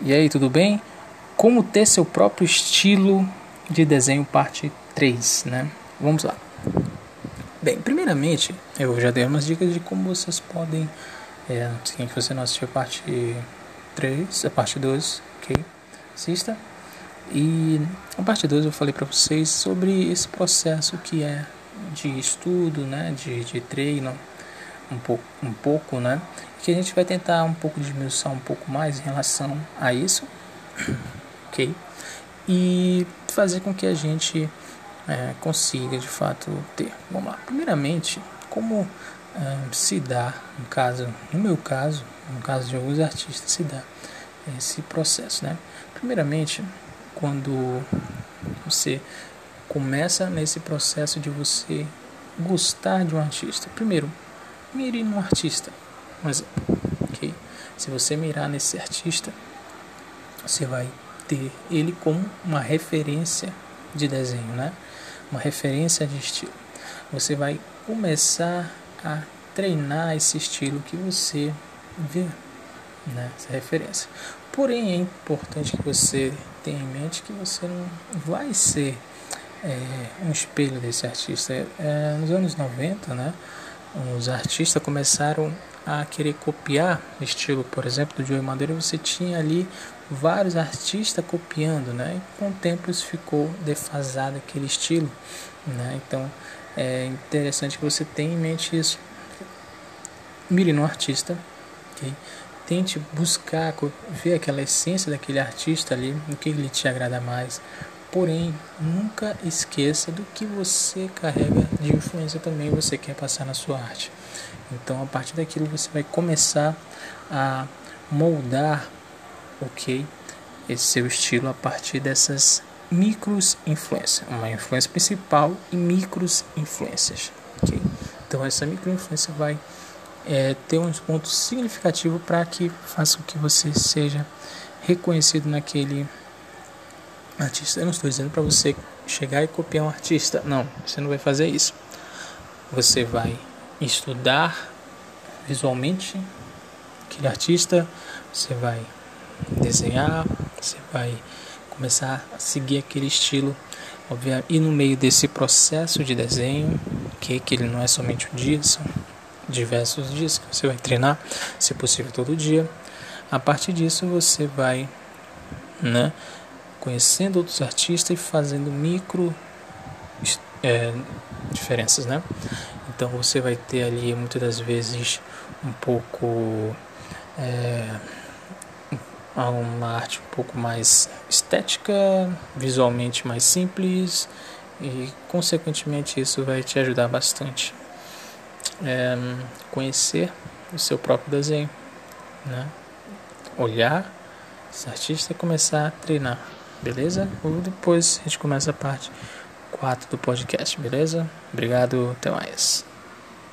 E aí, tudo bem? Como ter seu próprio estilo de desenho, parte 3, né? Vamos lá. Bem, primeiramente, eu já dei umas dicas de como vocês podem. É, se você não assistiu a parte 3, a parte 2, ok? Assista. E a parte 2 eu falei para vocês sobre esse processo que é de estudo, né? De, de treino, um pouco, um pouco, né? Que a gente vai tentar um pouco desmiuçar um pouco mais em relação a isso, ok? E fazer com que a gente é, consiga de fato ter. Vamos lá. Primeiramente, como é, se dá, no caso, no meu caso, no caso de alguns artistas, se dá esse processo, né? Primeiramente, quando você começa nesse processo de você gostar de um artista. Primeiro, mire num artista. Um exemplo, ok? Se você mirar nesse artista, você vai ter ele como uma referência de desenho, né? Uma referência de estilo. Você vai começar a treinar esse estilo que você vê, né? Essa referência. Porém, é importante que você tenha em mente que você não vai ser é, um espelho desse artista. É, nos anos 90, né? Os artistas começaram a querer copiar o estilo, por exemplo, do Joey Madureira, você tinha ali vários artistas copiando, né? E com o tempo isso ficou defasado aquele estilo, né? Então é interessante que você tenha em mente isso. Mire no artista, ok? Tente buscar, ver aquela essência daquele artista ali, o que ele te agrada mais, Porém, nunca esqueça do que você carrega de influência também você quer passar na sua arte. Então, a partir daquilo você vai começar a moldar, ok, esse seu estilo a partir dessas micros influências, uma influência principal e micros influências, ok? Então, essa micro influência vai é, ter um ponto significativo para que faça com que você seja reconhecido naquele artista. Eu não estou dizendo para você chegar e copiar um artista. Não, você não vai fazer isso. Você vai estudar visualmente aquele artista, você vai desenhar, você vai começar a seguir aquele estilo. E no meio desse processo de desenho, que, que ele não é somente um dia, são diversos dias que você vai treinar, se possível todo dia. A partir disso você vai, né, conhecendo outros artistas e fazendo micro é, diferenças, né? Então você vai ter ali muitas das vezes um pouco é, uma arte um pouco mais estética, visualmente mais simples e consequentemente isso vai te ajudar bastante é, conhecer o seu próprio desenho, né? Olhar esse artista e começar a treinar beleza? Ou depois a gente começa a parte 4 do podcast, beleza? Obrigado, até mais.